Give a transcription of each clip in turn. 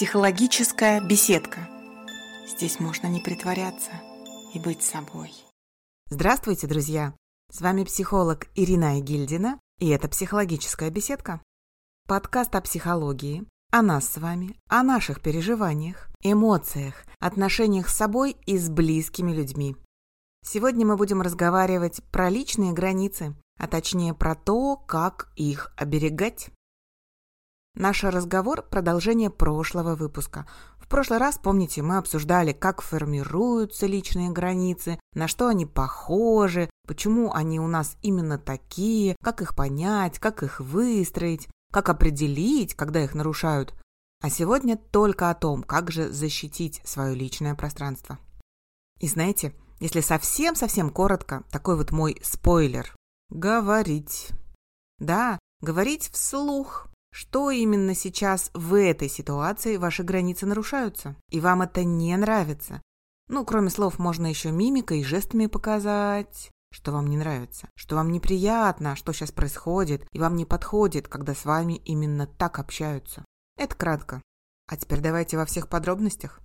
Психологическая беседка. Здесь можно не притворяться и быть собой. Здравствуйте, друзья! С вами психолог Ирина Гильдина, и это «Психологическая беседка». Подкаст о психологии, о нас с вами, о наших переживаниях, эмоциях, отношениях с собой и с близкими людьми. Сегодня мы будем разговаривать про личные границы, а точнее про то, как их оберегать. Наш разговор – продолжение прошлого выпуска. В прошлый раз, помните, мы обсуждали, как формируются личные границы, на что они похожи, почему они у нас именно такие, как их понять, как их выстроить, как определить, когда их нарушают. А сегодня только о том, как же защитить свое личное пространство. И знаете, если совсем-совсем коротко, такой вот мой спойлер. Говорить. Да, говорить вслух, что именно сейчас в этой ситуации ваши границы нарушаются, и вам это не нравится. Ну, кроме слов, можно еще мимикой и жестами показать, что вам не нравится, что вам неприятно, что сейчас происходит, и вам не подходит, когда с вами именно так общаются. Это кратко. А теперь давайте во всех подробностях.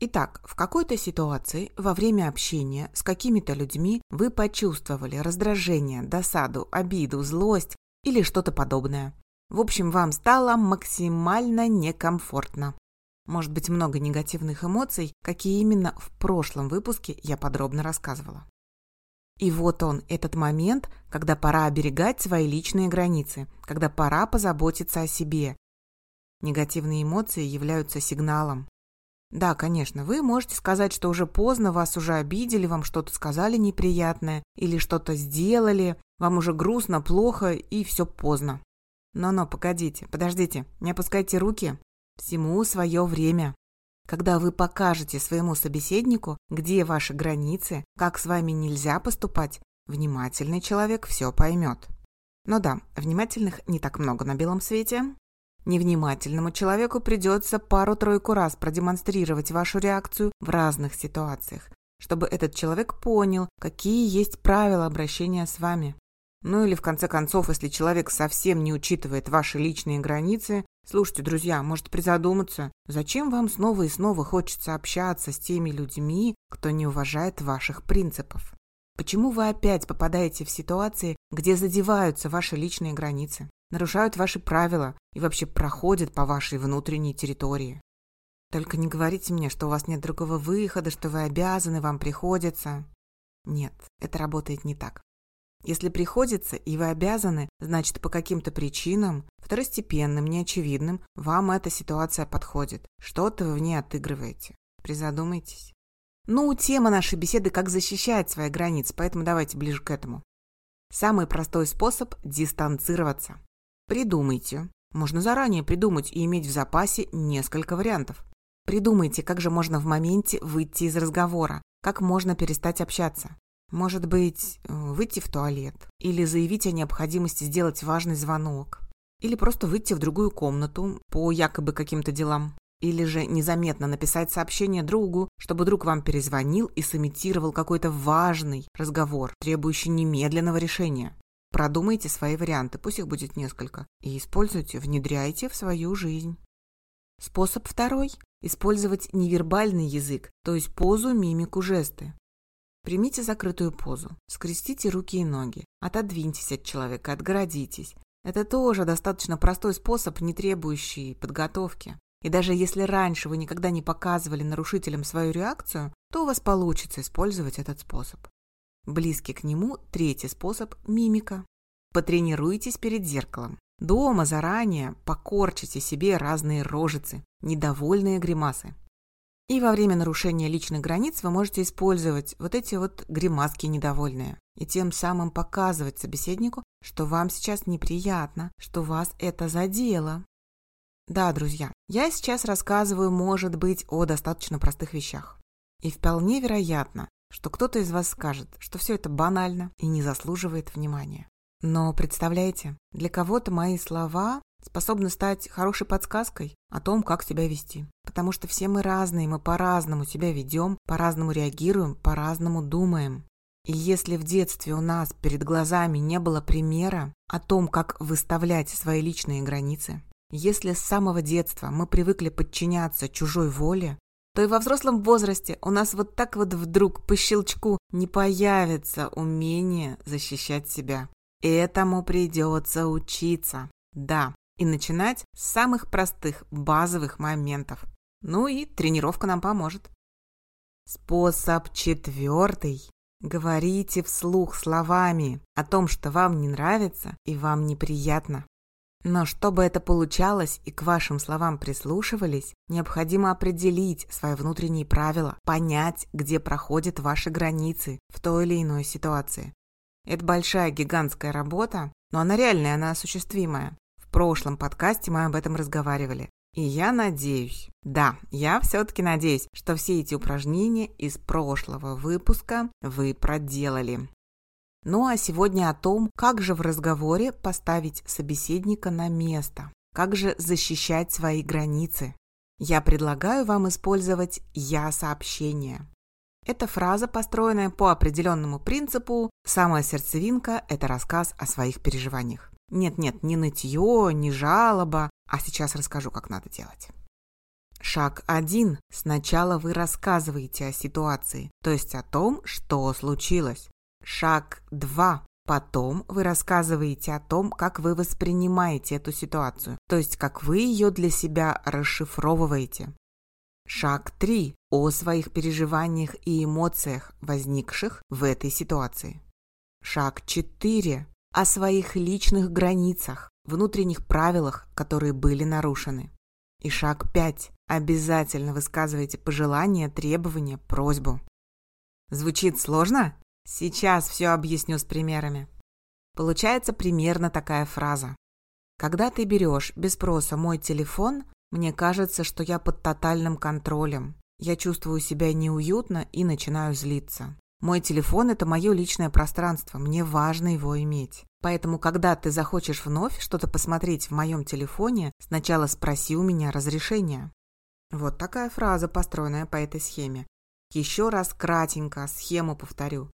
Итак, в какой-то ситуации во время общения с какими-то людьми вы почувствовали раздражение, досаду, обиду, злость или что-то подобное. В общем, вам стало максимально некомфортно. Может быть много негативных эмоций, какие именно в прошлом выпуске я подробно рассказывала. И вот он, этот момент, когда пора оберегать свои личные границы, когда пора позаботиться о себе. Негативные эмоции являются сигналом. Да, конечно, вы можете сказать, что уже поздно, вас уже обидели, вам что-то сказали неприятное или что-то сделали, вам уже грустно, плохо и все поздно. Но-но, погодите, подождите, не опускайте руки. Всему свое время. Когда вы покажете своему собеседнику, где ваши границы, как с вами нельзя поступать, внимательный человек все поймет. Но да, внимательных не так много на белом свете. Невнимательному человеку придется пару-тройку раз продемонстрировать вашу реакцию в разных ситуациях, чтобы этот человек понял, какие есть правила обращения с вами. Ну или в конце концов, если человек совсем не учитывает ваши личные границы, слушайте, друзья, может призадуматься, зачем вам снова и снова хочется общаться с теми людьми, кто не уважает ваших принципов? Почему вы опять попадаете в ситуации, где задеваются ваши личные границы, нарушают ваши правила и вообще проходят по вашей внутренней территории? Только не говорите мне, что у вас нет другого выхода, что вы обязаны, вам приходится. Нет, это работает не так. Если приходится и вы обязаны, значит по каким-то причинам, второстепенным, неочевидным, вам эта ситуация подходит. Что-то вы в ней отыгрываете. Призадумайтесь. Ну, тема нашей беседы «Как защищать свои границы», поэтому давайте ближе к этому. Самый простой способ – дистанцироваться. Придумайте. Можно заранее придумать и иметь в запасе несколько вариантов. Придумайте, как же можно в моменте выйти из разговора, как можно перестать общаться. Может быть, э, выйти в туалет или заявить о необходимости сделать важный звонок. Или просто выйти в другую комнату по якобы каким-то делам. Или же незаметно написать сообщение другу, чтобы друг вам перезвонил и сымитировал какой-то важный разговор, требующий немедленного решения. Продумайте свои варианты, пусть их будет несколько, и используйте, внедряйте в свою жизнь. Способ второй – использовать невербальный язык, то есть позу, мимику, жесты. Примите закрытую позу, скрестите руки и ноги, отодвиньтесь от человека, отгородитесь. Это тоже достаточно простой способ, не требующий подготовки. И даже если раньше вы никогда не показывали нарушителям свою реакцию, то у вас получится использовать этот способ. Близкий к нему третий способ – мимика. Потренируйтесь перед зеркалом. Дома заранее покорчите себе разные рожицы, недовольные гримасы. И во время нарушения личных границ вы можете использовать вот эти вот гримаски недовольные. И тем самым показывать собеседнику, что вам сейчас неприятно, что вас это задело. Да, друзья, я сейчас рассказываю, может быть, о достаточно простых вещах. И вполне вероятно, что кто-то из вас скажет, что все это банально и не заслуживает внимания. Но представляете, для кого-то мои слова способны стать хорошей подсказкой о том, как себя вести. Потому что все мы разные, мы по-разному себя ведем, по-разному реагируем, по-разному думаем. И если в детстве у нас перед глазами не было примера о том, как выставлять свои личные границы, Если с самого детства мы привыкли подчиняться чужой воле, то и во взрослом возрасте у нас вот так вот вдруг по щелчку не появится умение защищать себя. Этому придется учиться. Да, и начинать с самых простых, базовых моментов. Ну и тренировка нам поможет. Способ четвертый. Говорите вслух словами о том, что вам не нравится и вам неприятно. Но чтобы это получалось и к вашим словам прислушивались, необходимо определить свои внутренние правила, понять, где проходят ваши границы в той или иной ситуации. Это большая гигантская работа, но она реальная, она осуществимая. В прошлом подкасте мы об этом разговаривали. И я надеюсь, да, я все-таки надеюсь, что все эти упражнения из прошлого выпуска вы проделали. Ну а сегодня о том, как же в разговоре поставить собеседника на место, как же защищать свои границы. Я предлагаю вам использовать «я-сообщение». Эта фраза, построенная по определенному принципу «самая сердцевинка – это рассказ о своих переживаниях». Нет-нет, не нытье, не жалоба, а сейчас расскажу, как надо делать. Шаг 1. Сначала вы рассказываете о ситуации, то есть о том, что случилось. Шаг 2. Потом вы рассказываете о том, как вы воспринимаете эту ситуацию, то есть как вы ее для себя расшифровываете. Шаг 3. О своих переживаниях и эмоциях, возникших в этой ситуации. Шаг 4 о своих личных границах, внутренних правилах, которые были нарушены. И шаг 5. Обязательно высказывайте пожелания, требования, просьбу. Звучит сложно? Сейчас все объясню с примерами. Получается примерно такая фраза. Когда ты берешь без спроса мой телефон, мне кажется, что я под тотальным контролем. Я чувствую себя неуютно и начинаю злиться. Мой телефон – это мое личное пространство, мне важно его иметь. Поэтому, когда ты захочешь вновь что-то посмотреть в моем телефоне, сначала спроси у меня разрешения. Вот такая фраза, построенная по этой схеме. Еще раз кратенько схему повторю.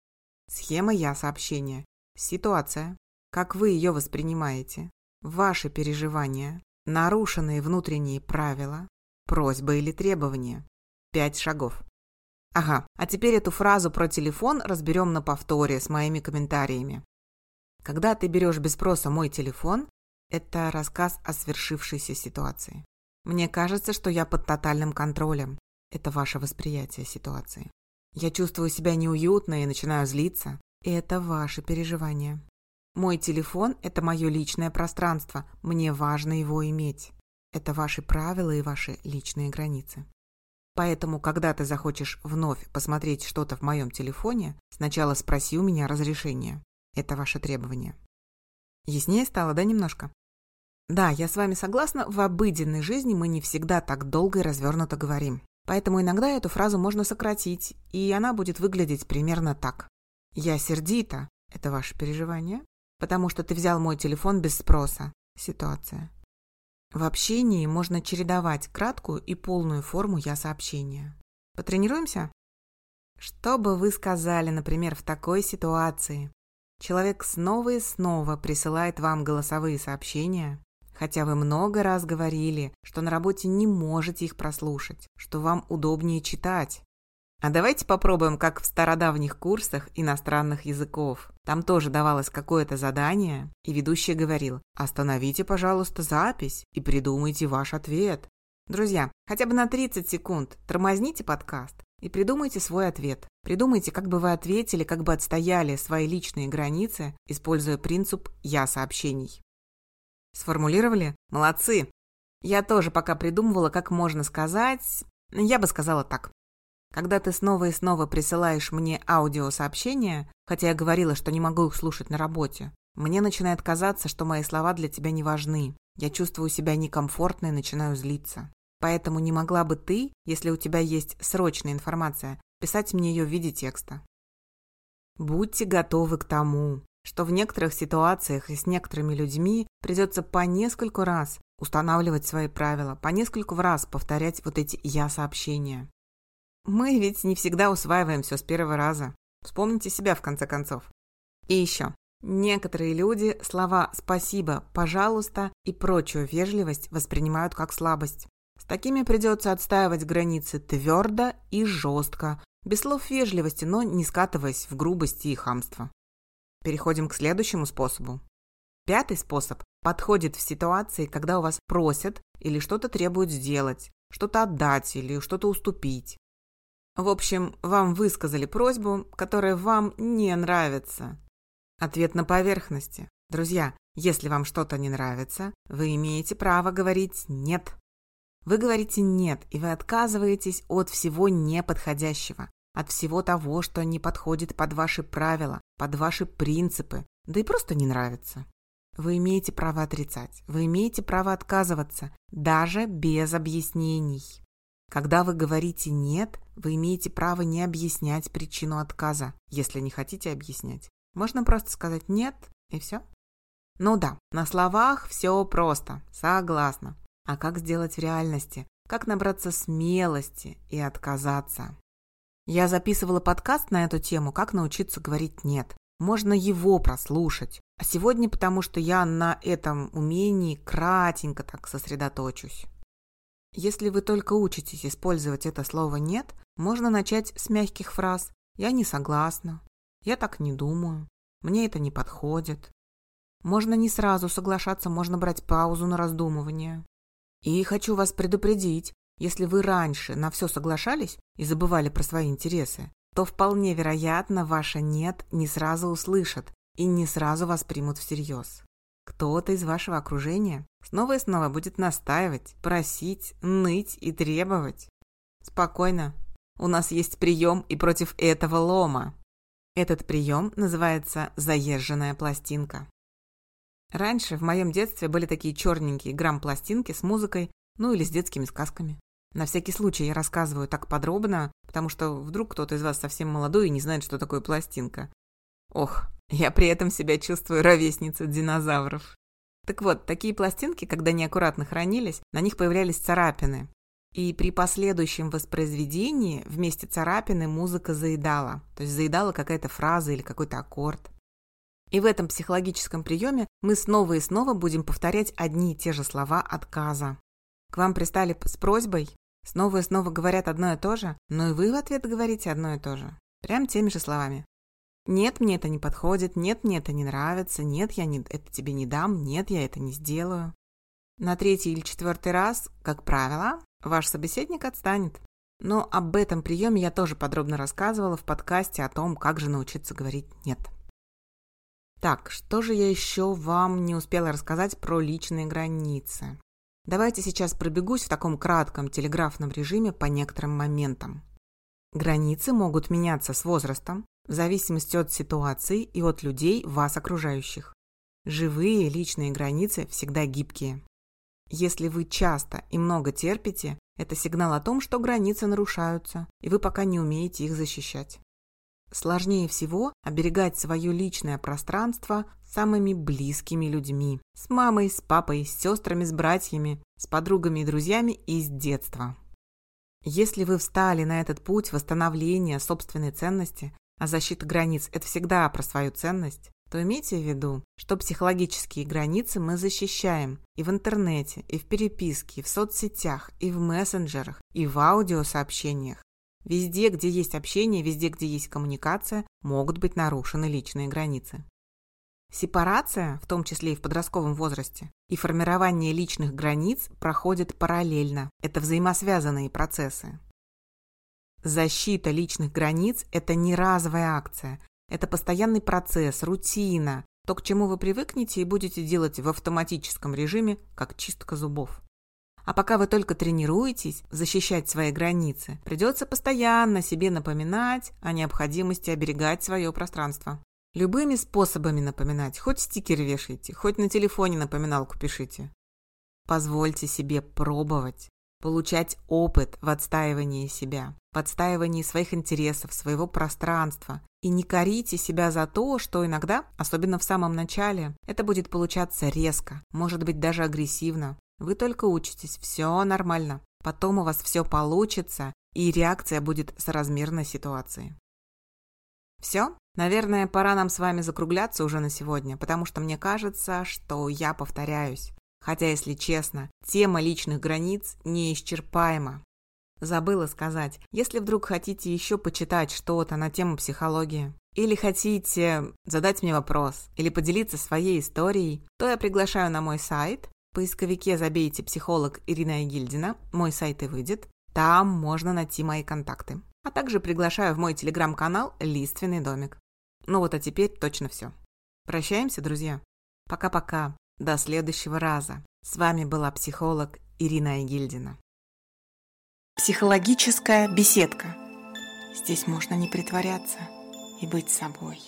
Схема «Я» сообщение. Ситуация. Как вы ее воспринимаете. Ваши переживания. Нарушенные внутренние правила. Просьба или требования. Пять шагов. Ага, а теперь эту фразу про телефон разберем на повторе с моими комментариями. Когда ты берешь без спроса мой телефон, это рассказ о свершившейся ситуации. Мне кажется, что я под тотальным контролем. Это ваше восприятие ситуации. Я чувствую себя неуютно и начинаю злиться. И это ваши переживания. Мой телефон – это мое личное пространство. Мне важно его иметь. Это ваши правила и ваши личные границы. Поэтому, когда ты захочешь вновь посмотреть что-то в моем телефоне, сначала спроси у меня разрешения. Это ваше требование. Яснее стало, да, немножко? Да, я с вами согласна, в обыденной жизни мы не всегда так долго и развернуто говорим. Поэтому иногда эту фразу можно сократить, и она будет выглядеть примерно так. «Я сердита» – это ваше переживание, потому что ты взял мой телефон без спроса. Ситуация. В общении можно чередовать краткую и полную форму «я-сообщения». Потренируемся? Что бы вы сказали, например, в такой ситуации? Человек снова и снова присылает вам голосовые сообщения, хотя вы много раз говорили, что на работе не можете их прослушать, что вам удобнее читать. А давайте попробуем, как в стародавних курсах иностранных языков. Там тоже давалось какое-то задание, и ведущий говорил «Остановите, пожалуйста, запись и придумайте ваш ответ». Друзья, хотя бы на 30 секунд тормозните подкаст и придумайте свой ответ. Придумайте, как бы вы ответили, как бы отстояли свои личные границы, используя принцип «я» сообщений. Сформулировали? Молодцы! Я тоже пока придумывала, как можно сказать... Я бы сказала так. Когда ты снова и снова присылаешь мне аудиосообщения, хотя я говорила, что не могу их слушать на работе, мне начинает казаться, что мои слова для тебя не важны. Я чувствую себя некомфортно и начинаю злиться. Поэтому не могла бы ты, если у тебя есть срочная информация, писать мне ее в виде текста. Будьте готовы к тому, что в некоторых ситуациях и с некоторыми людьми придется по нескольку раз устанавливать свои правила, по нескольку раз повторять вот эти «я-сообщения». Мы ведь не всегда усваиваем все с первого раза. Вспомните себя, в конце концов. И еще. Некоторые люди слова «спасибо», «пожалуйста» и прочую вежливость воспринимают как слабость. С такими придется отстаивать границы твердо и жестко, без слов вежливости, но не скатываясь в грубости и хамство. Переходим к следующему способу. Пятый способ подходит в ситуации, когда у вас просят или что-то требуют сделать, что-то отдать или что-то уступить. В общем, вам высказали просьбу, которая вам не нравится. Ответ на поверхности. Друзья, если вам что-то не нравится, вы имеете право говорить «нет». Вы говорите «нет», и вы отказываетесь от всего неподходящего, от всего того, что не подходит под ваши правила, под ваши принципы, да и просто не нравится. Вы имеете право отрицать, вы имеете право отказываться, даже без объяснений. Когда вы говорите «нет», вы имеете право не объяснять причину отказа, если не хотите объяснять. Можно просто сказать «нет» и все. Ну да, на словах все просто, согласна. А как сделать в реальности? Как набраться смелости и отказаться? Я записывала подкаст на эту тему «Как научиться говорить нет». Можно его прослушать. А сегодня потому, что я на этом умении кратенько так сосредоточусь. Если вы только учитесь использовать это слово «нет», можно начать с мягких фраз «я не согласна», «я так не думаю», «мне это не подходит». Можно не сразу соглашаться, можно брать паузу на раздумывание. И хочу вас предупредить, если вы раньше на все соглашались и забывали про свои интересы, то вполне вероятно ваше «нет» не сразу услышат и не сразу вас примут всерьез. Кто-то из вашего окружения снова и снова будет настаивать, просить, ныть и требовать. Спокойно. У нас есть прием и против этого лома. Этот прием называется «заезженная пластинка». Раньше, в моем детстве, были такие черненькие грамм-пластинки с музыкой, ну или с детскими сказками. На всякий случай я рассказываю так подробно, потому что вдруг кто-то из вас совсем молодой и не знает, что такое пластинка. Ох, я при этом себя чувствую ровесницей динозавров. Так вот, такие пластинки, когда неаккуратно хранились, на них появлялись царапины. И при последующем воспроизведении вместе царапины музыка заедала. То есть заедала какая-то фраза или какой-то аккорд. И в этом психологическом приеме мы снова и снова будем повторять одни и те же слова отказа. К вам пристали с просьбой, снова и снова говорят одно и то же, но и вы в ответ говорите одно и то же. Прям теми же словами. Нет, мне это не подходит, нет, мне это не нравится, нет, я не, это тебе не дам, нет, я это не сделаю. На третий или четвертый раз, как правило, ваш собеседник отстанет. Но об этом приеме я тоже подробно рассказывала в подкасте о том, как же научиться говорить «нет». Так, что же я еще вам не успела рассказать про личные границы? Давайте сейчас пробегусь в таком кратком телеграфном режиме по некоторым моментам. Границы могут меняться с возрастом, в зависимости от ситуации и от людей, вас окружающих. Живые личные границы всегда гибкие. Если вы часто и много терпите, это сигнал о том, что границы нарушаются, и вы пока не умеете их защищать. Сложнее всего оберегать свое личное пространство самыми близкими людьми. С мамой, с папой, с сестрами, с братьями, с подругами и друзьями из детства. Если вы встали на этот путь восстановления собственной ценности, а защита границ – это всегда про свою ценность, то имейте в виду, что психологические границы мы защищаем и в интернете, и в переписке, и в соцсетях, и в мессенджерах, и в аудиосообщениях, Везде, где есть общение, везде, где есть коммуникация, могут быть нарушены личные границы. Сепарация, в том числе и в подростковом возрасте, и формирование личных границ проходят параллельно. Это взаимосвязанные процессы. Защита личных границ – это не разовая акция. Это постоянный процесс, рутина, то, к чему вы привыкнете и будете делать в автоматическом режиме, как чистка зубов. А пока вы только тренируетесь защищать свои границы, придется постоянно себе напоминать о необходимости оберегать свое пространство. Любыми способами напоминать, хоть стикер вешайте, хоть на телефоне напоминалку пишите. Позвольте себе пробовать, получать опыт в отстаивании себя, в отстаивании своих интересов, своего пространства. И не корите себя за то, что иногда, особенно в самом начале, это будет получаться резко, может быть даже агрессивно, вы только учитесь, все нормально. Потом у вас все получится, и реакция будет соразмерной ситуации. Все? Наверное, пора нам с вами закругляться уже на сегодня, потому что мне кажется, что я повторяюсь. Хотя, если честно, тема личных границ неисчерпаема. Забыла сказать, если вдруг хотите еще почитать что-то на тему психологии, или хотите задать мне вопрос, или поделиться своей историей, то я приглашаю на мой сайт. В поисковике забейте «Психолог Ирина Егильдина», мой сайт и выйдет. Там можно найти мои контакты. А также приглашаю в мой телеграм-канал «Лиственный домик». Ну вот, а теперь точно все. Прощаемся, друзья. Пока-пока. До следующего раза. С вами была психолог Ирина Егильдина. Психологическая беседка. Здесь можно не притворяться и быть собой.